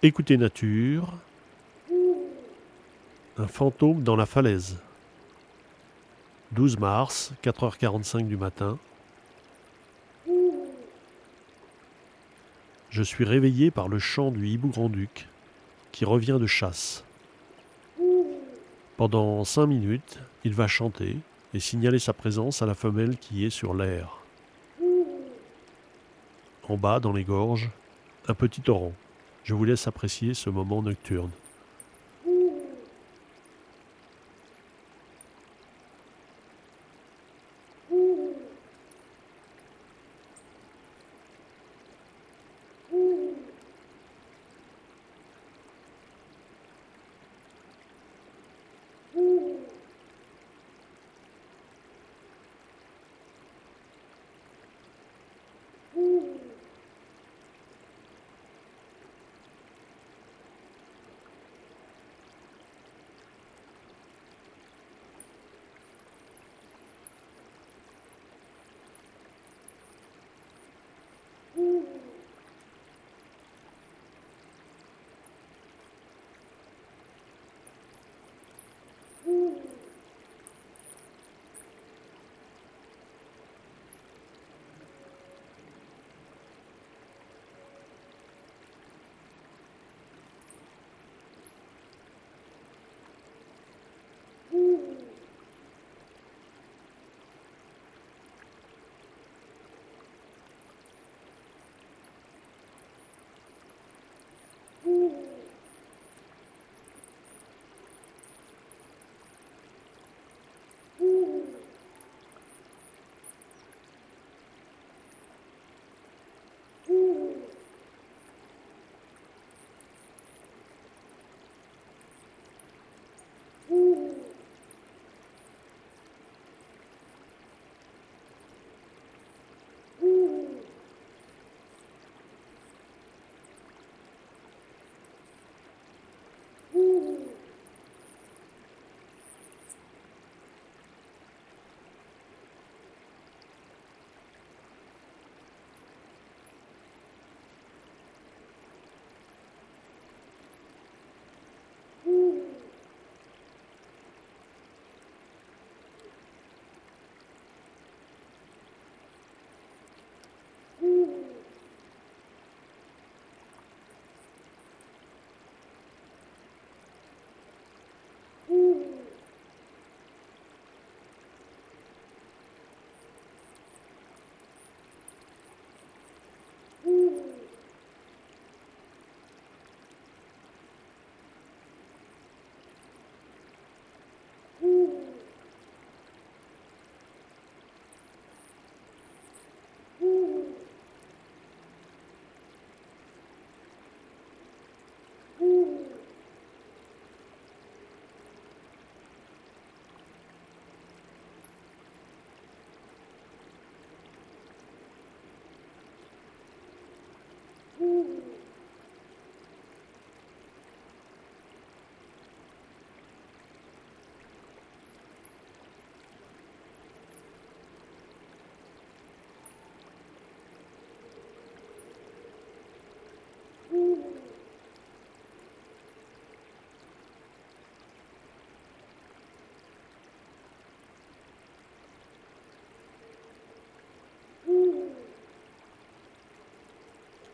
Écoutez nature. Un fantôme dans la falaise. 12 mars, 4h45 du matin. Je suis réveillé par le chant du hibou grand-duc qui revient de chasse. Pendant cinq minutes, il va chanter et signaler sa présence à la femelle qui est sur l'air. En bas, dans les gorges, un petit torrent. Je vous laisse apprécier ce moment nocturne.